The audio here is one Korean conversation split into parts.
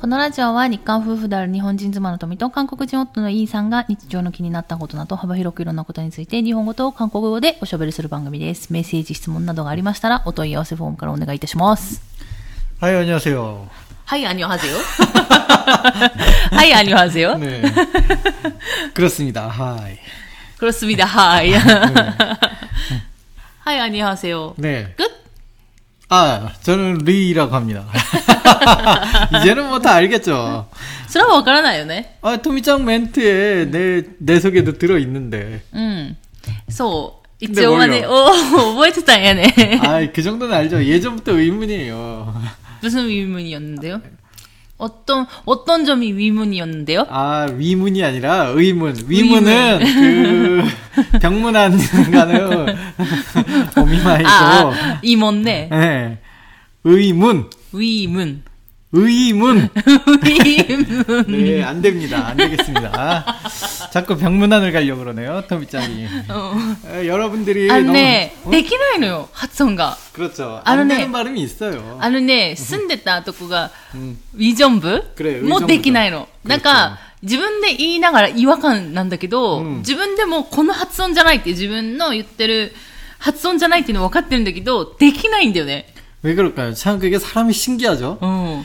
このラジオは日韓夫婦である日本人妻の富と韓国人夫のイーさんが日常の気になったことなど幅広くいろんなことについて日本語と韓国語でおしゃべりする番組です。メッセージ、質問などがありましたらお問い合わせフォームからお願いいたします。 하이 안녕하세요. はい、アニョハセよ。はい、アニョハセよ。 네. 그렇습니다. 하이. 그렇습니다. 하이. 하이, 안녕하세요. 네. 끝? 아, 저는 리라고 합니다. 이제는 뭐 다 알겠죠. それはわからないよね。 아, 토미짱 멘트에 내, 내 소개도 들어있는데. うん。そう。一 근데 応はね、 뭘요? お覚えてたんやね。 아, 그 정도는 알죠. 예전부터 의문이에요. 무슨 위문이었는데요? 어떤, 어떤 점이 위문이었는데요? 아, 위문이 아니라 의문. 위문은 그, 병문안가는 어미마이고. 아, 이몬네. 네. 의문. 위문. 의문. 위문. 네, 안 됩니다. 안 되겠습니다. 자꾸 병문안을 가려고 그러네요, 토미짱이. 에, 여러분들이 あの 너무 ね、 어? できないのよ、発音が。 그렇죠. 아, 안 네. 되는 발음이 있어요. あのね、住んでたとこが、 음. ウィジョン部くれもうできないの。なんか、自分で言いながら違和感なんだけど、うん自分でもこの発音じゃないって自分の言ってる発音じゃないっていうの分かってるんだけど、できないんだよね。 왜 그럴까요? 참 그게 사람이 신기하죠. うん。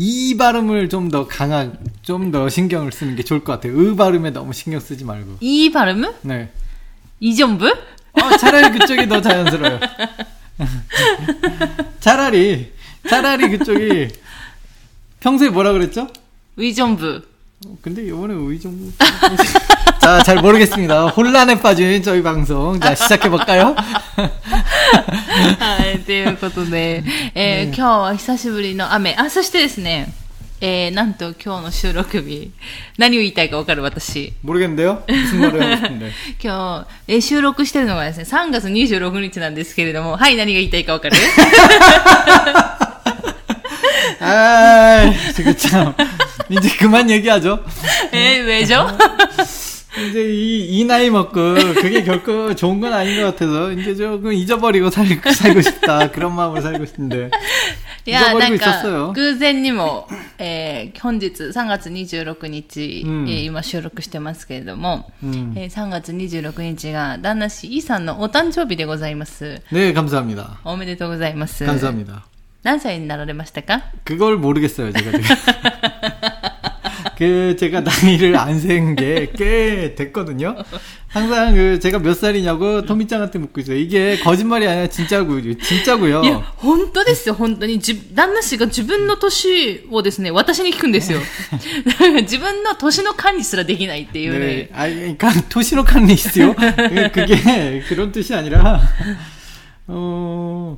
이 발음을 좀 더 강한, 좀 더 신경을 쓰는 게 좋을 것 같아요. 으 발음에 너무 신경 쓰지 말고. 이 발음은? 네. 이전부? 어, 차라리 그쪽이 더 자연스러워요. 차라리, 차라리 그쪽이 평소에 뭐라 그랬죠? 위전부. 근데 이번에 의정 자, 잘 모르겠습니다. 혼란에 빠진 저희 방송. 자, 시작해볼까요? はい、ということで、えー今日は久しぶりの雨。あ、そしてですね、えー、なんと今日の収録日、何を言いたいかわかる私。 모르겠는데요? 무슨 말을 하고 싶은데. 今日、えー収録してるのがですね、3月26日なんですけれども、はい、何が言いたいかわかる 아, 지금 참. 이제 그만 얘기하죠. えー、上上 이제 이, 이 나이 먹고 그게 결코 좋은 건 아닌 것 같아서 이제 조금 잊어버리고 살, 살고 싶다. 그런 마음으로 살고 싶은데. いや、な 잊어버리고 んか 있었어요. 、偶然にも、えー本日3月26日、うんえー今収録してますけれども、 음. えー3月26日が旦那氏イさんのお誕生日でございます。 네, 감사합니다. おめでとうございます。 감사합니다. 何歳になられましたか 그걸 모르겠어요, 제가 지금. 그, 제가 나이를 안 센 게 꽤 됐거든요. 항상 그, 제가 몇 살이냐고 토미짱한테 묻고 있어요. 이게 거짓말이 아니라 진짜고, 진짜고요. いや、本当ですよ、本当に。じ旦那氏が自分の年をですね、私に聞くんですよ。自分の年の管理すらできないっていう 네. ね。 아, 그러니까 토시노 칸리스요? 그게 그런 뜻이 아니라, 어,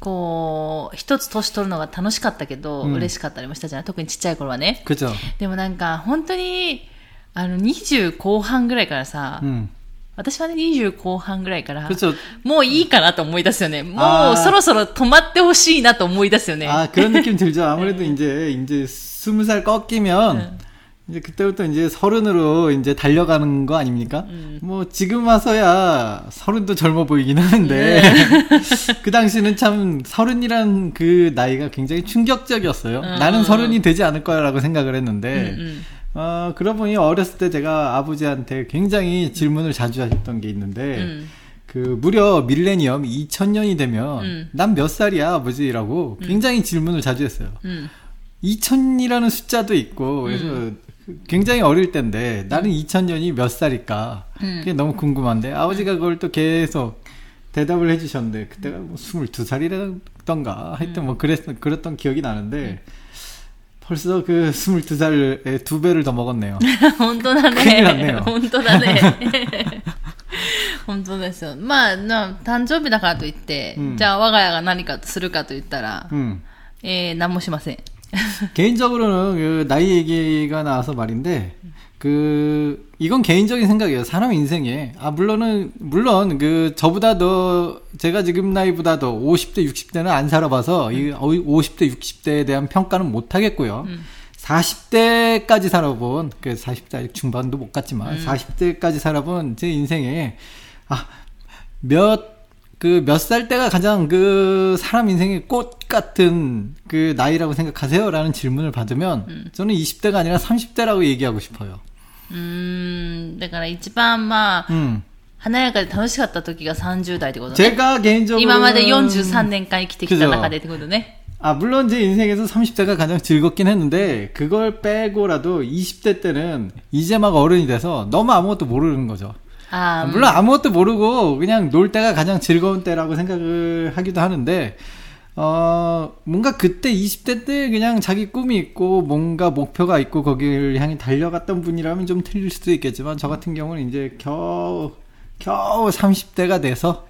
こう、一つ年取るのが楽しかったけど、うん嬉しかったりもしたじゃない特にちっちゃい頃はね。 그죠? でもなんか、本当に、あの、20後半ぐらいからさ、 음. 私はね、20後半ぐらいから、 그렇죠. もういいかなと思い出すよね。もあーうそろそろ止まってほしいなと思い出すよね。 아, 그런 느낌 들죠. 아무래도 이제, 이제, 스무 살 꺾이면, 응. 이제 그때부터 이제 서른으로 이제 달려가는 거 아닙니까? 음. 뭐 지금 와서야 서른도 젊어 보이긴 하는데 예. 그 당시는 참 서른이란 그 나이가 굉장히 충격적이었어요. 어. 나는 서른이 되지 않을 거야라고 생각을 했는데 음, 음. 어 그러고 보니 어렸을 때 제가 아버지한테 굉장히 질문을 자주 하셨던 게 있는데. 음. 그 무려 밀레니엄 2000년이 되면 음. 난몇 살이야 아버지라고 굉장히 질문을 자주 했어요. 2000이라는 숫자도 있고 그래서 음. 굉장히 어릴 때인데 나는 2000년이 몇 살일까? 그게 너무 궁금한데 아버지가 그걸 또 계속 대답을 해주셨는데 그때가 뭐 22살이라던가 하여튼 뭐 그랬 그랬던 기억이 나는데 벌써 그 22살에 두 배를 더 먹었네요. 本当だ 큰일 ね 났네요. 本当だね本当ですよまあな誕生日だからといって、うんじゃあ我が家が何かするかと言ったら、 음. えー、何もしません 개인적으로는 그 나이 얘기가 나와서 말인데 그 이건 개인적인 생각이에요. 사람 인생에 아 물론은 물론 그 저보다 더 제가 지금 나이보다 더 50대 60대는 안 살아봐서 이 50대 60대에 대한 평가는 못 하겠고요. 40대까지 살아본 그 40대 중반도 못 갔지만 40대까지 살아본 제 인생에 아몇 그 몇 살 때가 가장 그 사람 인생의 꽃 같은 그 나이라고 생각하세요? 라는 질문을 받으면 저는 20대가 아니라 30대라고 얘기하고 싶어요. うーんだから一番まあ 음. 華やかで楽しかった時が30代ってことね 제가 개인적으로 今まで43年間生きてきた中でってことね 아 물론 제 인생에서 30대가 가장 즐겁긴 했는데 그걸 빼고라도 20대 때는 이제 막 어른이 돼서 너무 아무것도 모르는 거죠. あー 물론 아무것도 모르고 그냥 놀 때가 가장 즐거운 때라고 생각을 하기도 하는데 어 뭔가 그때 20대 때 그냥 자기 꿈이 있고 뭔가 목표가 있고 거기를 향해 달려갔던 분이라면 좀 틀릴 수도 있겠지만 저 같은 경우는 이제 겨우 겨우 30대가 돼서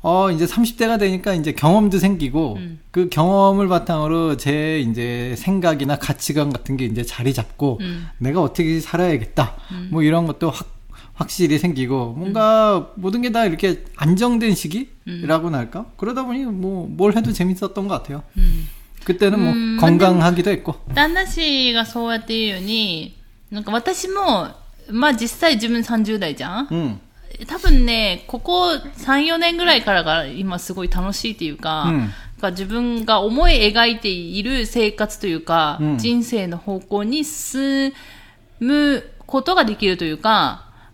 어 이제 30대가 되니까 이제 경험도 생기고 음. 그 경험을 바탕으로 제 이제 생각이나 가치관 같은 게 이제 자리 잡고 음. 내가 어떻게 살아야겠다. 뭐 이런 것도 확, 확실히 생기고, 뭔가 모든 게 다 이렇게 안정된 시기라고나 할까? 그러다 보니 뭐, 뭘 해도 재밌었던 것 같아요. うん 그때는 뭐 음, 건강하기도 했고. 旦那氏がそうやって言うようになんか私もまあ実際自分30代じゃん 음, 多分ね、ここ3、4年ぐらいからが今すごい楽しいっていうか、うんなんか自分が思い描いている生活というか、うん人生の方向に進むことができるというか、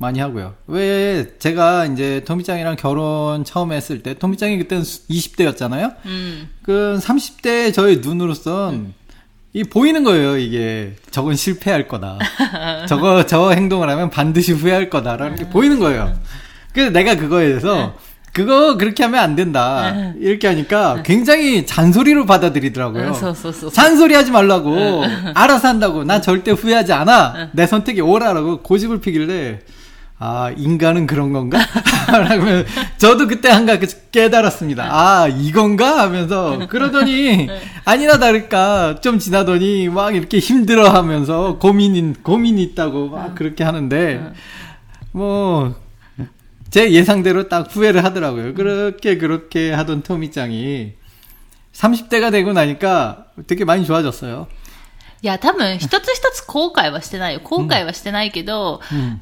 많이 하고요. 왜 제가 이제 토미짱이랑 결혼 처음 했을 때 토미짱이 그때는 20대였잖아요. 음. 그 30대 저의 눈으로선 음. 이 보이는 거예요. 이게 저건 실패할 거다. 저거 저 행동을 하면 반드시 후회할 거다라는 게 보이는 거예요. 그래서 내가 그거에 대해서 그거 그렇게 하면 안 된다. 이렇게 하니까 굉장히 잔소리로 받아들이더라고요. 잔소리 하지 말라고. 알아서 한다고. 난 절대 후회하지 않아. 내 선택이 옳아라고 고집을 피길래 아, 인간은 그런 건가? 라고 저도 그때 한가 깨달았습니다. 아, 이건가? 하면서. 그러더니, 아니나 다를까, 좀 지나더니, 막 이렇게 힘들어 하면서, 고민, 고민이 있다고 막 그렇게 하는데, 뭐, 제 예상대로 딱 후회를 하더라고요. 그렇게 그렇게 하던 토미짱이 30대가 되고 나니까 되게 많이 좋아졌어요. いや、多分一つ一つ後悔はしてないよ。後悔はしてないけど、 음.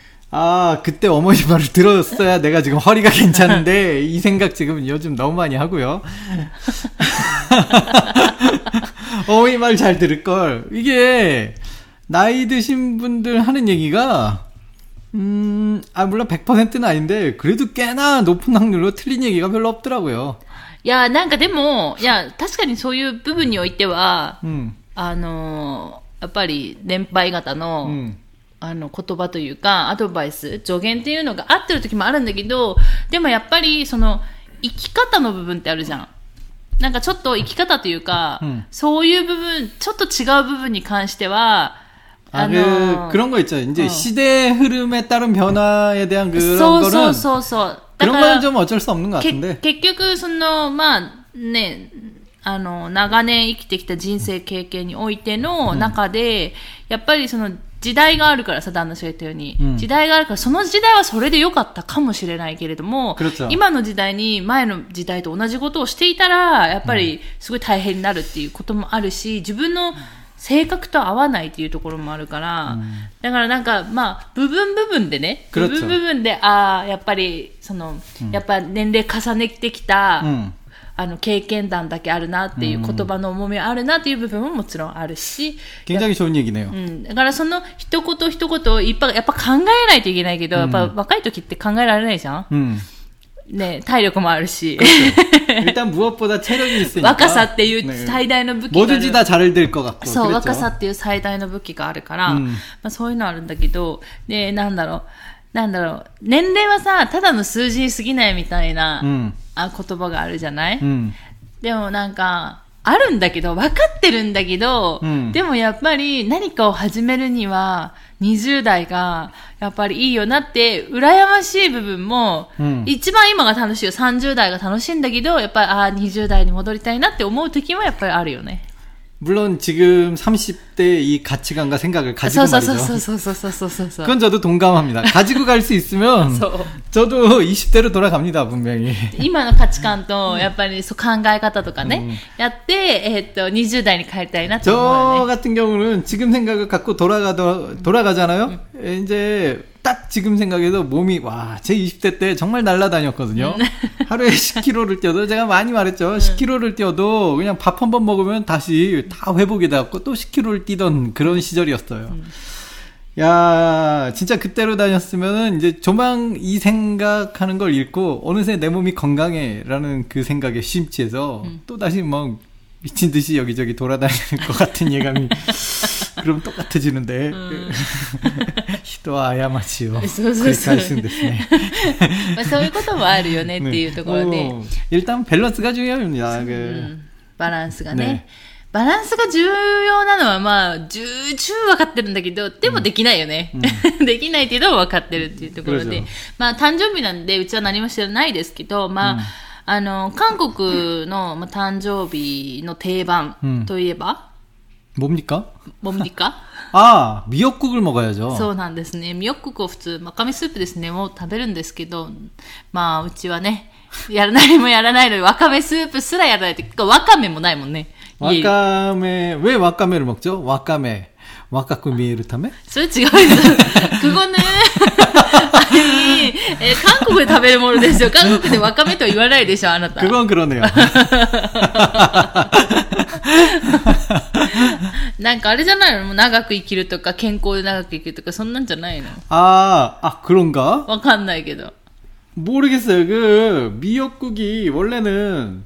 아, 그때 어머니 말을 들었어야 내가 지금 허리가 괜찮은데, 이 생각 지금 요즘 너무 많이 하고요. 어머니 말 잘 들을 걸. 이게, 나이 드신 분들 하는 얘기가, 음, 아, 물론 100%는 아닌데, 그래도 꽤나 높은 확률로 틀린 얘기가 별로 없더라고요. いや、なんかでも、いや、確かにそういう部分においては、 음, あの、やっぱり年配方の、 음, あの言葉というか、アドバイス、助言っていうのが合ってる時もあるんだけど、でもやっぱりその生き方の部分ってあるじゃん。なんかちょっと生き方というか、うんそういう部分、ちょっと違う部分に関しては、 아, あ 그, の、 그런 거 있죠. 이제 어. 시대 흐름에 따른 변화에 대한 그런 そうそう 거는 そうそう。だ 그런 から 건 좀 어쩔 수 없는 것 け 같은데. 結局、その、まあ、 ね、あの、長年生きてきた人生経験においての中で、やっぱりその 時代があるからさ、旦那氏が言ったように、うん、時代があるから、その時代はそれで良かったかもしれないけれども、今の時代に前の時代と同じことをしていたら、やっぱりすごい大変になるっていうこともあるし、自分の性格と合わないっていうところもあるから、うん、だからなんか、まあ、部分部分でね、部分部分で、ああ、やっぱり、その、うん、やっぱ年齢重ねてきた、あの経験談だけあるなっていう言葉の重みはあるなっていう部分ももちろんあるし、 굉장히 좋은 얘기네요. うん、だからその一言一言をいっぱいやっぱ考えないといけないけど、やっぱ若い時って考えられないじゃん 음. ね体力もあるし、 일단 무엇보다 체력이 있으니까. 若さっていう 네. 最大の武器があ 뭐든지 る 다 잘 될 것 같고. そう、 그랬죠. 若さっていう最大の武器があるから、うんまあそういうのあるんだけど、で、なんだろう、なんだろう、年齢はさ、ただの数字に過ぎないみたいな、 음. あ言葉があるじゃない、 음. でもなんか、あるんだけど、分かってるんだけど、うんでもやっぱり何かを始めるには、20代がやっぱりいいよなって、羨ましい部分も、うん一番今が楽しいよ。30代が楽しいんだけど、やっぱり、ああ、20代に戻りたいなって思う時はやっぱりあるよね。 물론 지금 30대 이 가치관과 생각을 そ 가지고 うそうそうそ 말이죠. うそうそうそうそうそう。 그건 저도 동감합니다. 가지고 갈 수 있으면 そう。 저도 20대로 돌아갑니다, 분명히. 今の価値観と、やっぱりそう考え方とかね、やって、えーっと、20代に帰りたいなって思う 저 よね。 같은 경우는 지금 생각을 갖고 돌아가 돌아가잖아요. 이제 딱 지금 생각해도 몸이 와, 제 20대 때 정말 날라다녔거든요. 하루에 10km를 뛰어도 제가 많이 말했죠. 10km를 뛰어도 그냥 밥 한 번 먹으면 다시 다 회복이 돼갖고 또 10km를 뛰던 그런 시절이었어요. 야, 진짜 그때로 다녔으면은 이제 조망 이 생각하는 걸 잃고 어느새 내 몸이 건강해라는 그 생각에 심취해서 또 다시 막 미친 듯이 여기저기 돌아다니는 것 같은 예감이 그럼 똑같아지는데 히도 아야마치요. そうそうそう 繰り返すんですね.まあ、そういうこともあるよねっていうところで、 어, 일단 밸런스가 중요합니다. う 그 んバランスがねねバランスが重要なのはまあ、重々分かってるんだけど、でもできないよね。できないっていうのは分かってるっていうところでそうそう。まあ、誕生日なんで、うちは何も知らないですけど、まあ、 あの、韓国の、まあ、誕生日の定番うんといえば、 뭡니까? モミカ 아 미역국을 먹어야죠. そうなんですね。ミヨックを普通、わかめスープですね、もう食べるんですけど、まあ、うちはね、やらないもやらないのに、わかめスープすらやらないって、わかめもないもんね。家に 와카메 왜 와카메를 먹죠? 와카메 와카쿠 미에를 타메? それ違うんです。그거는 아니、 えー韓国で食べるものですよ。韓国でわかめとは言わないでしょ、あなた。 그건 그러네요. なんかあれじゃないのもう長く生きるとか、健康で長く生きるとか、そんなんじゃないの 아, 아 그런가? わかんないけど。 모르겠어요. 그 미역국이 원래는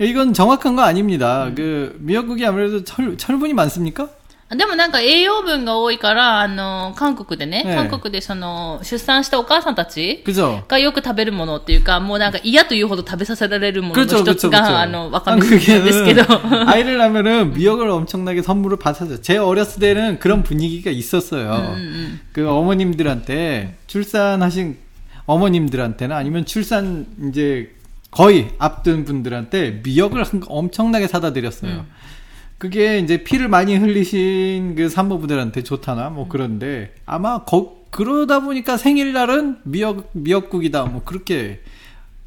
이건 정확한 거 아닙니다. 그 미역국이 아무래도 철, 철분이 많습니까? でもなんか栄養分が多いから、あの、韓国でね、ええ韓国でその、出産したお母さんたち 그죠? がよく食べるものっていうか、もうなんか嫌というほど食べさせられるものの 그렇죠, 一つ 그렇죠, が、 그렇죠. あの、わかめスープなんですけど。 아이를 낳으면은 미역을 엄청나게 선물을 받았어요. 제 어렸을 때는 그런 분위기가 있었어요. 그 어머님들한테 출산하신 어머님들한테는 아니면 출산 이제 거의 앞둔 분들한테 미역을 한- 엄청나게 사다 드렸어요. 그게 이제 피를 많이 흘리신 그 산모분들한테 좋다나 뭐 그런데 아마 거, 그러다 보니까 생일날은 미역 미역국이다 뭐 그렇게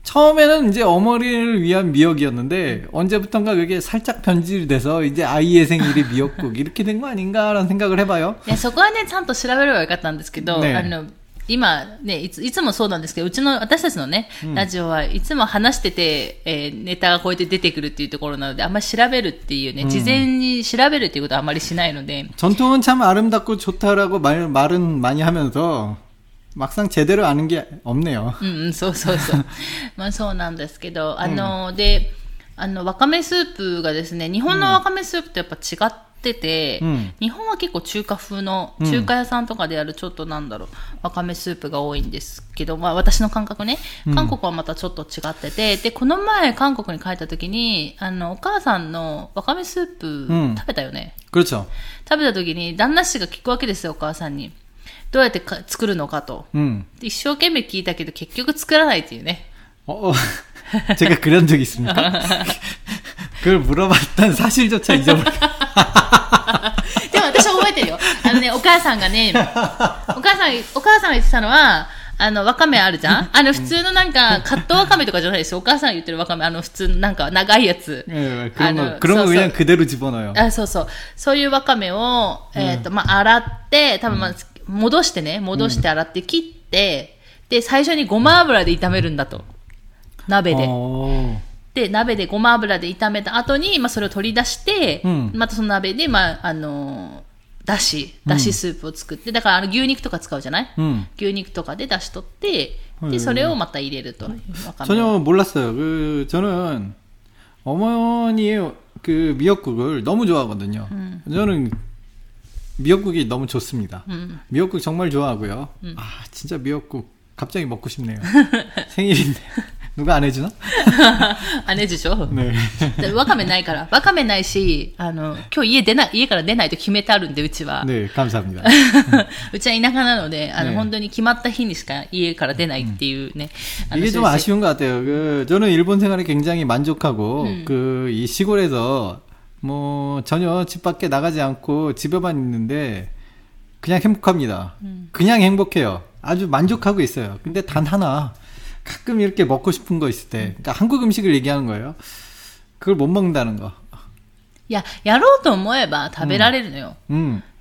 처음에는 이제 어머니를 위한 미역이었는데 언제부턴가 그게 살짝 변질이 돼서 이제 아이의 생일이 미역국 이렇게 된 거 아닌가라는 생각을 해봐요. いや、そこはね、ちゃんと調べればよかったんですけど、ねあの、 今ねいつ、いつもそうなんですけど、うちの、私たちのね、ラジオはいつも話してて、えーネタがこうやって出てくるっていうところなので、あんまり調べるっていうね、事前に調べるっていうことはあんまりしないので、 전통은 참 아름답고 좋다라고 말, 말은 많이 하면서 막상 제대로 아는 게 없네요. うんうん、そうそうそう。まあそうなんですけど、あの、で、あの、わかめスープがですね、日本のわかめスープとやっぱ違って て、うん日本は結構中華風の、うん中華屋さんとかでやるちょっとなんだろう、わかめスープが多いんですけど、まあ私の感覚ね、韓国はまたちょっと違ってて、で、この前韓国に帰った時に、あの、お母さんのわかめスープうん食べたよね。 그렇죠. 食べた時に旦那氏が聞くわけですよ、お母さんに。どうやってか作るのかと。 음. 一生懸命聞いたけど結局作らないっていうね。 어, 어, 제가 그런 적 있습니까? 그걸 물어봤던 사실조차 잊어버려. でも私覚えてるよ。あのね、お母さんがね、お母さん、お母さんが言ってたのは、あの、わかめあるじゃんあの、普通のなんか、カットわかめとかじゃないですよ。お母さんが言ってるわかめ、あの、普通のなんか、長いやつ。 예, あ 그런 の 거, 그런 거 そうそう 그냥 그대로 집어넣어요. あ、そうそう。そういうわかめを、えっ、と、まあ、洗って、多分まあ、戻してね、戻して洗って切って、で、最初にごま油で炒めるんだと。鍋で。 어, で、鍋でごま油で炒めた後に、まあ、それを取り出して、うんまたその鍋で、まあ、あのーだし、だしスープを作って、だからあの牛肉とか使うじゃない 음. 牛肉とかで出し取って、うんで、それをまた入れると。わかんない 전혀 몰랐어요. 그 저는 어머니의 그 미역국을 너무 좋아하거든요. 저는 미역국이 너무 좋습니다. 음. 미역국 정말 좋아하고요. 아 진짜 미역국 갑자기 먹고 싶네요. 생일인데 누가 안 해주나? あれでしょ 네. でわかめないから。わかめないし、あの、今日家出ない、家から出ないと決めてあるんで、うちは。 네 감사합니다. うちは田舎なので、あの、ね本当に決まった日にしか家から出ないっていうね。あの 이게 좀 そういう 아쉬운 것 같아요. 그 저는 일본 생활에 굉장히 만족하고 그 이 시골에서 뭐 전혀 집 밖에 나가지 않고 집에만 있는데 그냥 행복합니다. 그냥 행복해요. 아주 만족하고 있어요. 근데 단 하나 가끔 이렇게 먹고 싶은 거 있을 때, 그러니까 한국 음식을 얘기하는 거예요. 그걸 못 먹는다는 거. いや、やろうと思えば食べられるのよ。 음.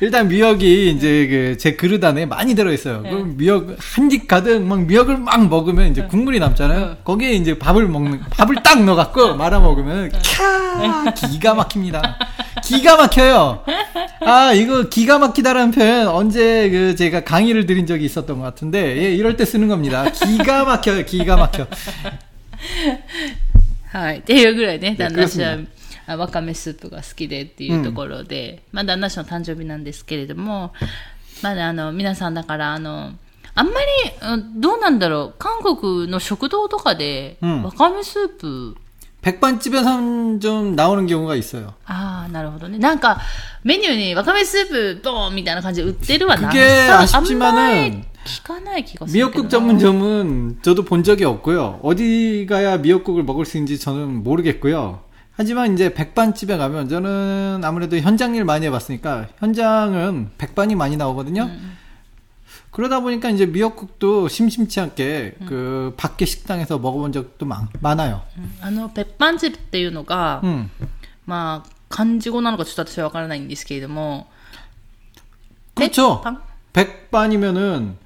일단 미역이 이제 그 제 그릇 안에 많이 들어있어요. 그럼 미역 한 입 가득 막 미역을 막 먹으면 이제 국물이 남잖아요. 거기에 이제 밥을 먹는 밥을 딱 넣어갖고 말아 먹으면 캬 기가 막힙니다. 기가 막혀요. 아 이거 기가 막히다라는 표현 언제 그 제가 강의를 드린 적이 있었던 것 같은데 예, 이럴 때 쓰는 겁니다. 기가 막혀요. 기가 막혀. はい。っていうぐらいね、旦那氏はクあ わかめスープが好きでっていうところで、まあ旦那氏の誕生日なんですけれども、まだあの、皆さんだからあの、あんまり、うんどうなんだろう、韓国の食堂とかで、うんわかめスープ、 백반집에선 좀 나오는 경우가 있어요. ああ、なるほどね。なんか、メニューにわかめスープ、ドーンみたいな感じで売ってるはな 그게 さあん 아쉽지만은 まり聞かない気がするけどな。 미역국 전문점은 저도 본 적이 없고요. 어디 가야 미역국을 먹을 수 있는지 저는 모르겠고요. 하지만 이제 백반집에 가면 저는 아무래도 현장 일 많이 해봤으니까 현장은 백반이 많이 나오거든요. 그러다 보니까 이제 미역국도 심심치 않게 그 밖에 식당에서 먹어본 적도 많, 많아요. あの、ペッパンチップっていうのが、 음. まあ、漢字語なのかちょっと私はわからないんですけれども、 그렇죠. パン 백반이면은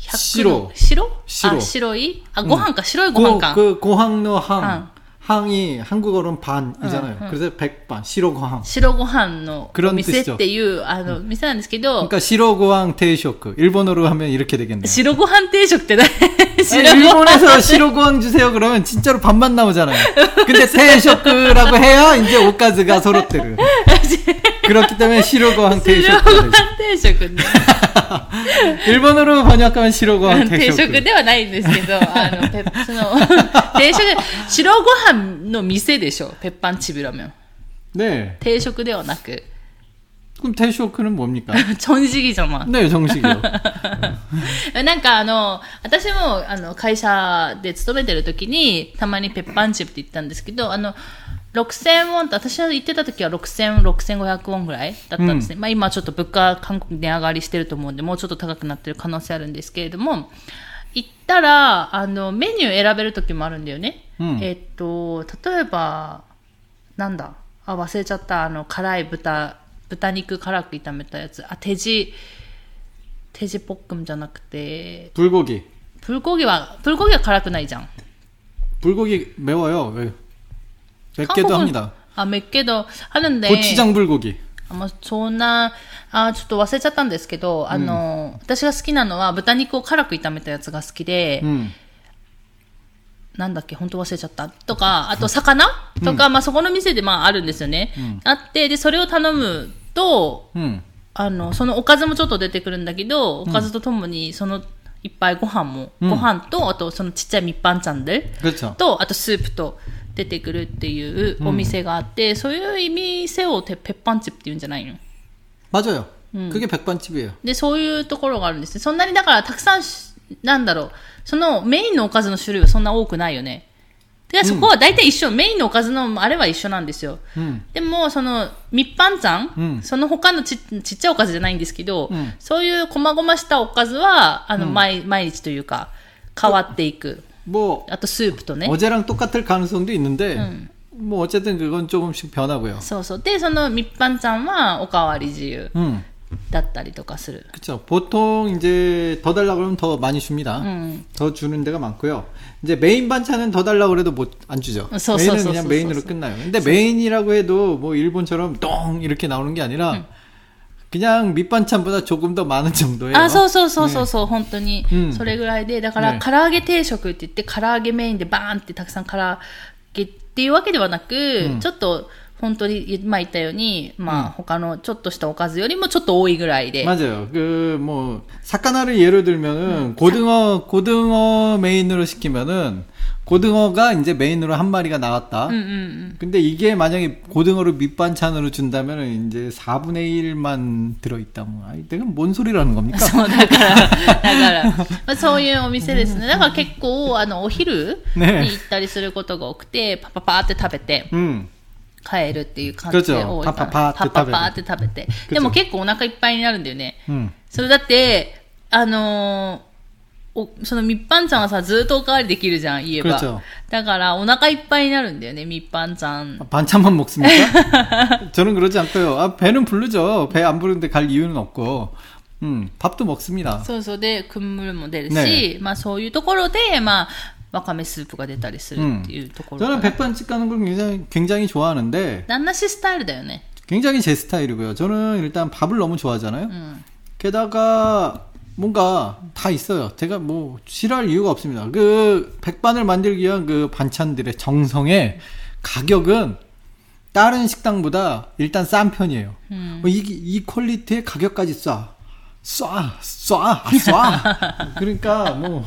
100白白白あ、白いあ、ご飯か、白いご飯 고, か。 그 고항의 항. 항. 항이 한국어로는 반이잖아요. 그래서 백반, 시로고항. 白ご飯の그런 お店 뜻이죠 っていう、あの、店なんですけど、 그러니까 시로고항 테이쇼크. 일본어로 하면 이렇게 되겠네요. 白ご飯定食って何 아니, 白ご飯 일본에서 시로고항 주세요 그러면 진짜로 밥만 나오잖아요. 근데 테이쇼크라고 해야 이제 오카즈가 소로테르. 그렇기 때문에 시로고항 白 테이쇼크. ご飯定食ね。 일본어로 번역하면 시로고항 定食 테이쇼크. ではないんですけど、あの、ペッ、その、定食、白ご飯の店でしょ。ペッパンチビラメン。 네. 定食ではなく、 그럼 테이쇼크는 뭡니까? チョンジギじゃま。 네, 정식이요. なんかあの、私もあの会社で勤めてる時に、たまにペッパンチップって言ったんですけど、あの、 6000ウォンって、私が行ってた時は6000、6500ウォンぐらいだったんですね。まあ今ちょっと物価、韓国値上がりしてると思うんで、もうちょっと高くなってる可能性あるんですけれども、 行ったら、あの、メニュー選べる時もあるんだよね。うんえっと、例えば、なんだあ、忘れちゃった。あの、辛い豚、豚肉辛く炒めたやつ。あ、手地、手地ポックンじゃなくて、 불고기. プルコギは、プルコギは辛くないじゃん。 불고기 매워요. 왜? 맵게도 한국은- 합니다. あ、めっけど、あるんで。 고추장 불고기. あまあ、そんな、あ、ちょっと忘れちゃったんですけど、あの、私が好きなのは豚肉を辛く炒めたやつが好きで、 음. なんだっけ、本当忘れちゃった。とか、あと魚とか、まあそこの店でまああるんですよね。あって、で、それを頼むと、 음. あの、そのおかずもちょっと出てくるんだけど、おかずとともに、その、いっぱいご飯も、うんご飯と、あとそのちっちゃい密飯チャンネル 그렇죠. と、あとスープと 出てくるっていうお店があって、そういう店をてペッパンチップって言うんじゃないの 맞아요. 그게 백반집이에요. で、そういうところがあるんですね。そんなにだからたくさんし、なんだろう、そのメインのおかずの種類はそんな多くないよね。で、そこは大体一緒、メインのおかずのあれは一緒なんですよ。 음. でも、その、密飯ちゃん、うんその他のちちっちゃいおかずじゃないんですけど、うんそういう細々したおかずは、あの、毎、毎日というか、変わっていく。 뭐 あとスープとね。 어제랑 똑같을 가능성도 있는데 뭐 어쨌든 그건 조금씩 변하고요. そうそう。で、その密飯ちゃんはおかわり自由 음. だったりとかする。 그렇죠. 보통 이제 더 달라 그러면 더 많이 줍니다. 음. 더 주는 데가 많고요. 이제 메인 반찬은 더 달라 그래도 못 안 주죠. 서, 서, 메인은 서, 그냥 서, 메인으로 서, 서. 끝나요. 근데 메인이라고 해도 뭐 일본처럼 똥 이렇게 나오는 게 아니라 그냥 밑반찬보다 조금 더 많은 정도예요. あ、そうそうそうそうそう、本当にうん。それぐらいで、だから、ね唐揚げ定食って言って、唐揚げメインでバーンってたくさん唐揚げっていうわけではなく、うんちょっと、 本当に、今言ったように、まあ、他のちょっとしたおかずよりもちょっと多いぐらいで。 맞아요. 그 뭐 사카나를 예로 들면은 고등어 고등어 메인으로 시키면은 고등어가 이제 메인으로 한 마리가 나왔다. うんうんうん。 근데 이게 만약에 고등어를 밑반찬으로 준다면은 이제 4분의 1만 들어있다. 뭐, 아이, 내가 뭔 소리라는 겁니까? そう、だから、だから、まあ、そういうお店ですね。だから結構、あの、お昼にね行ったりすることが多くて、パパパーって食べて、 帰るっていう感じで多いパパパパパパって食べて。でも結構お腹いっぱいになるんだよね。うん、それだって、あのー、おそのみっぱんちゃんはさ、ずっとおかわりできるじゃん、言えば。だから、お腹いっぱいになるんだよね、みっぱん。ちゃん。반찬만먹습니 까? 저는그러지않고 요. あ,배는부르 죠. 배안부르는데갈이유는없 고. うん、パッと먹습니 다。 そうそう。で、くんむるも出るし、ね、まあそういうところで、まあ、 わかめスープが出たりするっていうところか 저는 な。 백반집 가는 걸 굉장히, 굉장히 좋아하는데, 旦那氏スタイルだよね。 굉장히 제 스타일이고요. 저는 일단 밥을 너무 좋아하잖아요. うん。 게다가 뭔가 다 있어요. 제가 뭐 싫어할 이유가 없습니다. 그 백반을 만들기 위한 그 반찬들의 정성의 가격은 다른 식당보다 일단 싼 편이에요. 음. 어, 이, 이 퀄리티의 가격까지 쏴. 쏴, 쏴, 아, 쏴. 그러니까 뭐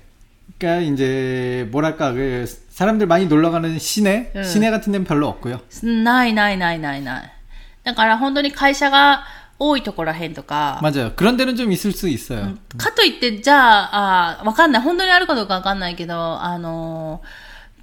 그러니까 이제 뭐랄까 그 사람들 많이 놀러 가는 시내 응. 시내 같은 데는 별로 없고요. ないないないないない。だから本当に会社が多いところらへんとか、 맞아요. 그런 데는 좀 있을 수 있어요. かといって、じゃあ、あわかんない。本当にあるかどうかわかんないけど、あの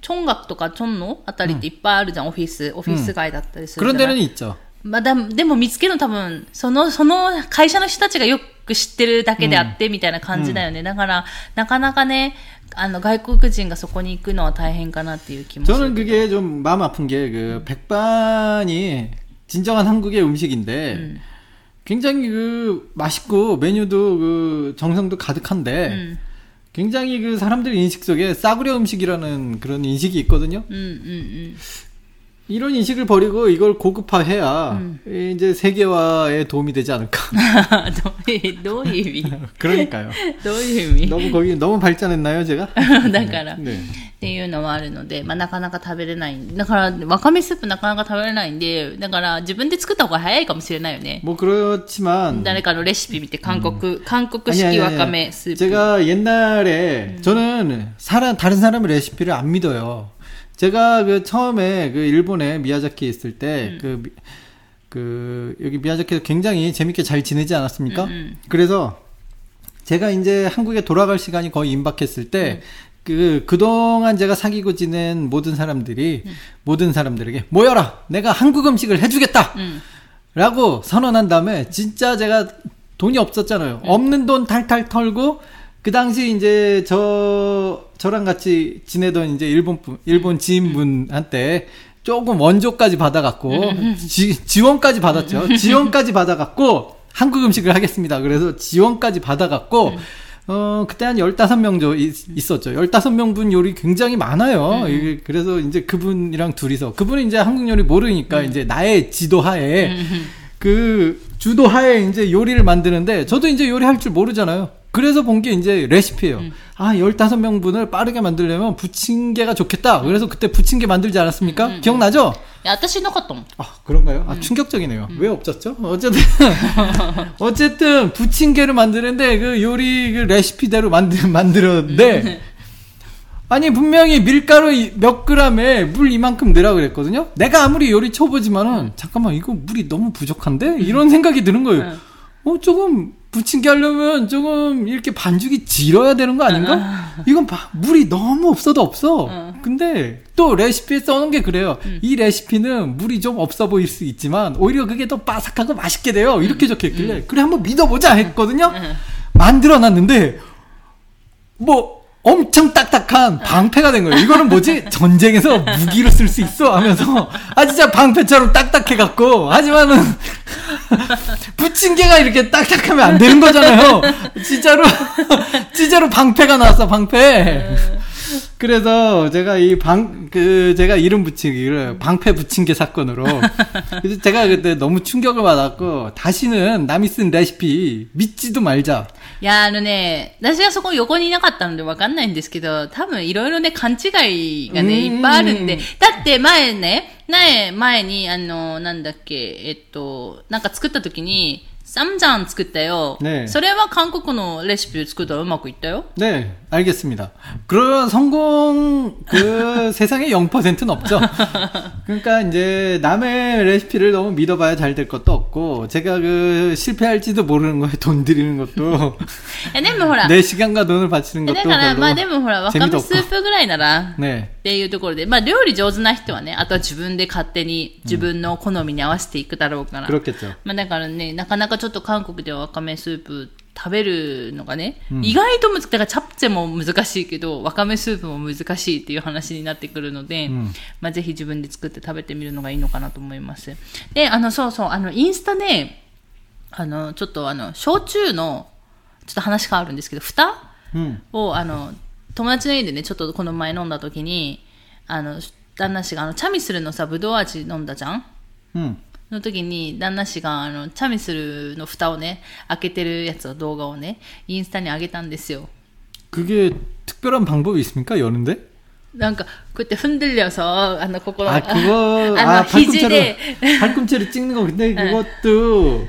ー、チョンガクとかチョンのあたりっていっぱいあるじゃん、オフィス。オフィス街だったりする 그런 じゃない 데는 있죠. まあ、だでも見つけるの多分、その、その会社の人たちがよく知ってるだけであって、みたいな感じだよね。だから、なかなかね、 あの、外国人がそこに行くのは大変かなっていう気もする 저는 。 그게 좀 마음 아픈 게 그 백반이 진정한 한국의 음식인데 음. 굉장히 그 맛있고 메뉴도 그 정성도 가득한데 うん。 굉장히 그 사람들 인식 속에 싸구려 음식이라는 그런 인식이 있거든요. うんうんうん。 이런 인식을 버리고 이걸 고급화해야 음. 이제 세계화에 도움이 되지 않을까. どういう、どういう意味 그러니까요. どういう意味 너무 거기 너무 발전했나요, 제가? だから、 네. っていうのはあるので、まあ、なかなか食べれない。だから、わかめスープなかなか食べれないんで、だから、自分で作った方が早いかもしれないよね。 뭐 그렇지만 誰かのレシピ見て、韓国、韓国 아니, 式 아니, わ 아니, か 아니. めスープ。 제가 옛날에 저는 사람 다른 사람의 레시피를 안 믿어요. 제가 그 처음에 그 일본에 미야자키에 있을 때, 그, 미- 그, 여기 미야자키에서 굉장히 재밌게 잘 지내지 않았습니까? 음, 음. 그래서 제가 이제 한국에 돌아갈 시간이 거의 임박했을 때, 그, 그동안 제가 사귀고 지낸 모든 사람들이, 모든 사람들에게 모여라! 내가 한국 음식을 해주겠다! 음. 라고 선언한 다음에 진짜 제가 돈이 없었잖아요. 없는 돈 탈탈 털고 그 당시 이제 저 저랑 같이 지내던 이제 일본 분 일본 지인분한테 조금 원조까지 받아갖고 지, 지원까지 받았죠. 지원까지 받아갖고 한국 음식을 하겠습니다. 그래서 지원까지 받아갖고 어, 그때 한 15명 저 있- 있었죠. 15명 분 요리 굉장히 많아요. 이게 그래서 이제 그분이랑 둘이서 그분은 이제 한국 요리 모르니까 이제 나의 지도 하에 그 주도 하에 이제 요리를 만드는데 저도 이제 요리할 줄 모르잖아요. 그래서 본 게 이제 레시피예요. 음. 아, 15명분을 빠르게 만들려면 부침개가 좋겠다. 음. 그래서 그때 부침개 만들지 않았습니까? 음, 음, 음. 기억나죠? 야타시노카똥. 아, 그런가요? 아, 충격적이네요. 왜 없었죠? 어쨌든 어쨌든 부침개를 만드는데 그 요리 그 레시피대로 만드, 만들었는데, 아니 분명히 밀가루 몇 그램에 물 이만큼 넣으라 그랬거든요. 내가 아무리 요리 쳐보지만은 잠깐만 이거 물이 너무 부족한데 이런 생각이 드는 거예요. 어, 조금, 부침개 하려면 조금 이렇게 반죽이 질어야 되는 거 아닌가? 이건 봐, 물이 너무 없어도 없어. 어. 근데 또 레시피에 써놓은 게 그래요. 이 레시피는 물이 좀 없어 보일 수 있지만 오히려 그게 더 바삭하고 맛있게 돼요. 이렇게 적혀 있길래 그래 한번 믿어보자 했거든요. 만들어 놨는데 뭐 엄청 딱딱한 방패가 된 거예요. 이거는 뭐지? 전쟁에서 무기로 쓸 수 있어 하면서 아 진짜 방패처럼 딱딱해 갖고 하지만은 부침개가 이렇게 딱딱하면 안 되는 거잖아요. 진짜로 진짜로 방패가 나왔어 방패. 그래서 제가 이 방, 그, 제가 이름 붙이기를 방패 부침개 사건으로. 그래서 제가 그때 너무 충격을 받았고, 다시는 남이 쓴 레시피 믿지도 말자. いや、あのね、私はそこ横にいなかったのでわかんないんですけど、多分いろいろね、勘違いがね、うん。いっぱいあるんで、だって前ね、ね、前に、あの、なんだっけ、えっと、なんか作った時に、 サムジャン作ったよ。ねそれは韓国のレシピで作ったらうまくいったよ。 네, 알겠습니다. 그런 성공, 그, 세상에 0%는 없죠. 그러니까 이제 남의 레시피를 너무 믿어봐야 잘 될 것도 없고, 제가 그 실패할지도 모르는 거에 돈 들이는 것도, いや、でもほら、 내 시간과 돈을 바치는 だ 것도 から、まあ 별로 でもほら、わか 재미도 めスープぐらいなら、 네. っていうところで、まあ料理上手な人はね、あとは自分で勝手に自分の好みに合わせていくだろうから。うん、まあだからね、なかなかちょっと韓国ではわかめスープ食べるのがね、うん、意外と難しい。だからチャプチェも難しいけど、わかめスープも難しいっていう話になってくるので、うん、まあぜひ自分で作って食べてみるのがいいのかなと思います。で、あの、そうそう、あの、インスタね、あの、ちょっとあの、焼酎の、ちょっと話変わるんですけど、蓋、うん、を、あの、友達の家でね、ちょっとこの前飲んだ時に、あの、旦那氏が、あの、チャミスルのさ、ぶどう味飲んだじゃん 음. の時に、旦那氏が、あの、チャミスルの蓋をね、開けてるやつを、動画をね、インスタに上げたんですよ。 그게 특별한 방법이 있습니까? 여는데? なんか、こうやって흔들려서、あの、ここの、 아, 그거, あ 아, の、肘 발꿈치로, で、 발꿈치로 찍는 거. 근데 네. 그것도,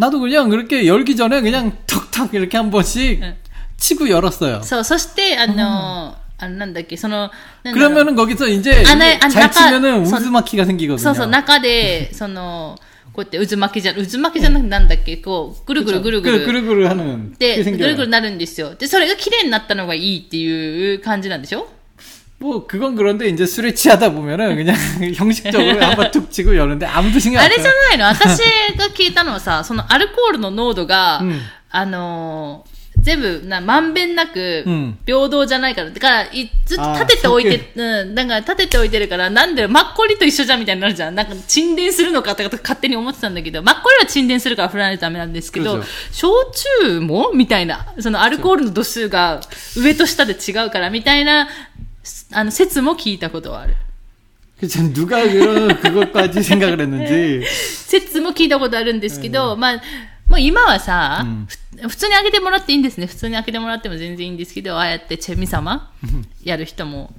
나도 그냥 그렇게 열기 전에 그냥 턱턱 이렇게 한 번씩 응. 치고 열었어요. そう、そして、あの、あの、なんだっけ、その、なんだろう 그러면은 거기서 이제 아, 네, 이게 아, 잘 나가- 치면은 선- 우즈마키가 생기거든요. そうそう、中で、その、こうやって渦巻きじゃ、渦巻きじゃなくてなんだっけ、こう、ぐるぐるぐるぐ 그 る。 그르그르 하는 で、 게 ぐる 생겨요. ぐるなるんですよ。で、それが綺麗になったのがいいっていう感じなんでしょ 뭐 그건 그런데 이제 술에 취하다 보면은 그냥 형식적으로 한번 툭 치고 여는데 아무도 신경 안 써. じゃないの.私が聞いたのはさ、そのアルコールの濃度が、あの、全部、な、まんべんなく、平等じゃないから。だから、い、ずっと立てておいて、うん、なんか立てておいてるから、なんで、マッコリと一緒じゃんみたいになるじゃん。なんか、沈殿するのかとか勝手に思ってたんだけど、マッコリは沈殿するから振らないとダメなんですけど、焼酎もみたいな。そのアルコールの度数が上と下で違うから、みたいなあの、説も聞いたことはある。 전 누가 그런 그것까지 생각을 했는지 説も聞いたことあるんですけど、まあ、もう今はさ、うんふ普通に開けてもらっていいんですね。普通に開けてもらっても全然いいんですけど、ああやってチェミ様やる人も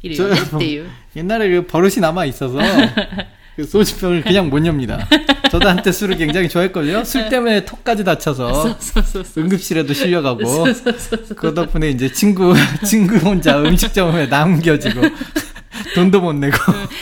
いるよねっていう。 옛날에 그 버릇이 남아 있어서 그 소주병을 그냥 못 엽니다. 저도 한때 술을 굉장히 좋아했거든요. 술 때문에 턱까지 다쳐서 응급실에도 실려가고 그 덕분에 이제 친구 친구 혼자 음식점에 남겨지고 돈도 못 내고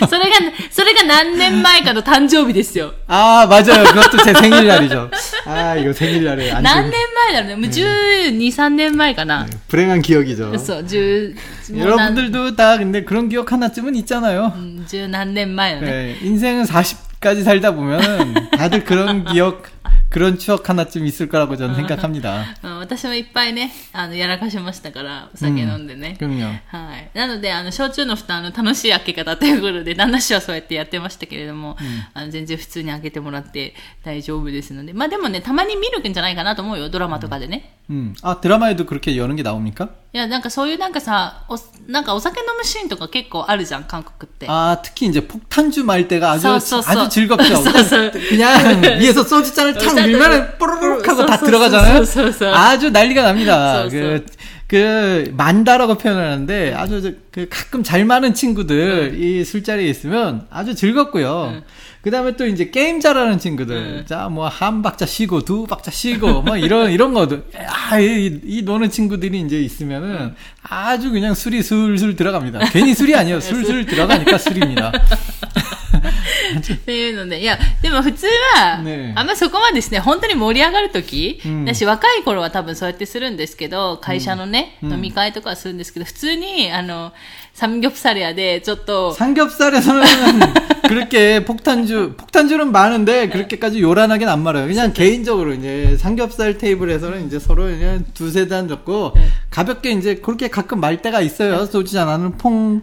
それが、それが何年前かの誕生日ですよ。 아 맞아요 그것도 제 생일날이죠 아 이거 생일날에 안 何 좋은 年前だろうね。もう12、3年前かな。 불행한 기억이죠 そう、10、もう何 여러분들도 다 근데 그런 기억 하나쯤은 있잖아요 うん十何年前のね。 네, 인생은 40까지 살다 보면 다들 그런 기억 그런 추억 하나쯤 있을 거라고 저는 생각합니다 うん私もいっぱいね、あの、やらかしましたから、お酒飲んでね。 그럼요 はい。なので、あの、焼酎の蓋、あの、楽しい開け方ということで、旦那氏はそうやってやってましたけれども、あの、全然普通に開けてもらって大丈夫ですので。まあでもね、たまに見るんじゃないかなと思うよ、ドラマとかでね。 음. 아 드라마에도 그렇게 여는 게 나옵니까? いや、なんかそういうなんかさ、お、なんかお酒飲むシーンとか結構あるじゃん、韓国って。 아 특히 이제 폭탄주 말 때가 아주 써, 써, 써. 아주 즐겁죠. 써, 써. 그냥 위에서 소주잔을 을탁 써, 밀면 뽀로록 하고 써, 다 써, 들어가잖아요. 아주 난리가 납니다. 그, 그 만다라고 표현하는데 아주 저- 그 가끔 잘 많은 친구들 이 술자리에 있으면 아주 즐겁고요. 그 다음에 또 이제 게임 잘하는 친구들, 자뭐 한 박자 쉬고 두 박자 쉬고 뭐 이런 이런 거도 아이 이 노는 친구들이 이제 있으면은 아주 그냥 술이 술술 들어갑니다. 괜히 술이 아니에요. 술술 들어가니까 술입니다. っていうので、いや、でも普通は、ねえあんまそこまでですね、本当に盛り上がるとき、うんだし若い頃は多分そうやってするんですけど、会社のね、うん飲み会とかはするんですけど、普通に、あの、サムギョプサルヤで、ちょっと、 삼겹살에서는 그렇게 폭탄주, 폭탄주는 많은데 그렇게까지 요란하게는 안 말아요. 그냥 개인적으로 이제 삼겹살 테이블에서는 이제 서로 그냥 두세 잔 줬고 네. 가볍게 이제 그렇게 가끔 말 때가 있어요. 소주잔 안을 퐁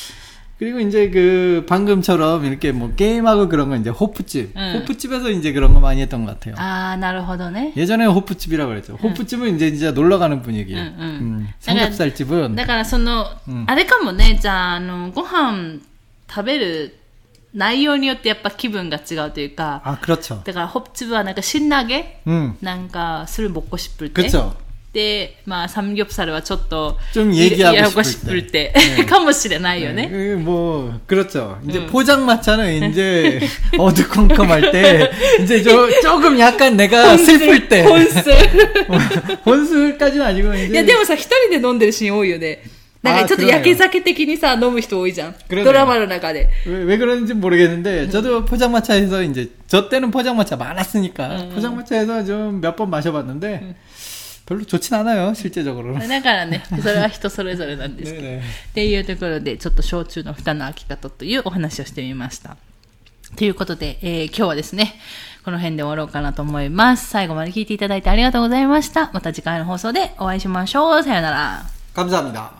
그리고 이제 그 방금처럼 이렇게 뭐 게임하고 그런 건 이제 호프집 음. 호프집에서 이제 그런 거 많이 했던 것 같아요. ああ、なるほどね。 예전에 호프집이라고 그랬죠. 호프집은 이제 진짜 놀러 가는 분위기예요. 음, 음. 음, 삼겹살집은 だからその、うんあれかもね、じゃあ、あの、ご飯食べる内容によってやっぱ気分が違うというか、 아 그렇죠. だからホップチブはなんか辛投げ 음 なんか、するぼっこしっぷって。 그렇죠. で、まあ、サムギョプサルはちょっと、 좀 얘기하고 ややこし 싶을 っぷ 때 って、ねかもしれないよね。 그, 뭐 그렇죠. 이제 음. 포장마차는 이제 어두컴컴할 때 이제 저 조금 약간 내가 슬플 때 本数。い 혼술까지는 아니고 이제 や、でもさ、一人で飲んでるシーン多いよね。なんかちょっと焼け酒的にさ、飲む人多いじゃん。 그러네요 ドラマの中で。 왜, 왜 그런지 모르겠는데 저도 포장마차에서 이제 저 때는 포장마차 많았으니까 음. 포장마차에서 좀 몇 번 마셔봤는데 별로 좋진 않아요 실제적으로는. だからね、それは人それぞれなんですけど。 네네. っていうところで、ちょっと焼酎の蓋の開き方というお話をしてみました。ということで、えー今日はですね、この辺で終わろうかなと思います。最後まで聞いていただいてありがとうございました。また次回の放送でお会いしましょう。さよなら。 감사합니다.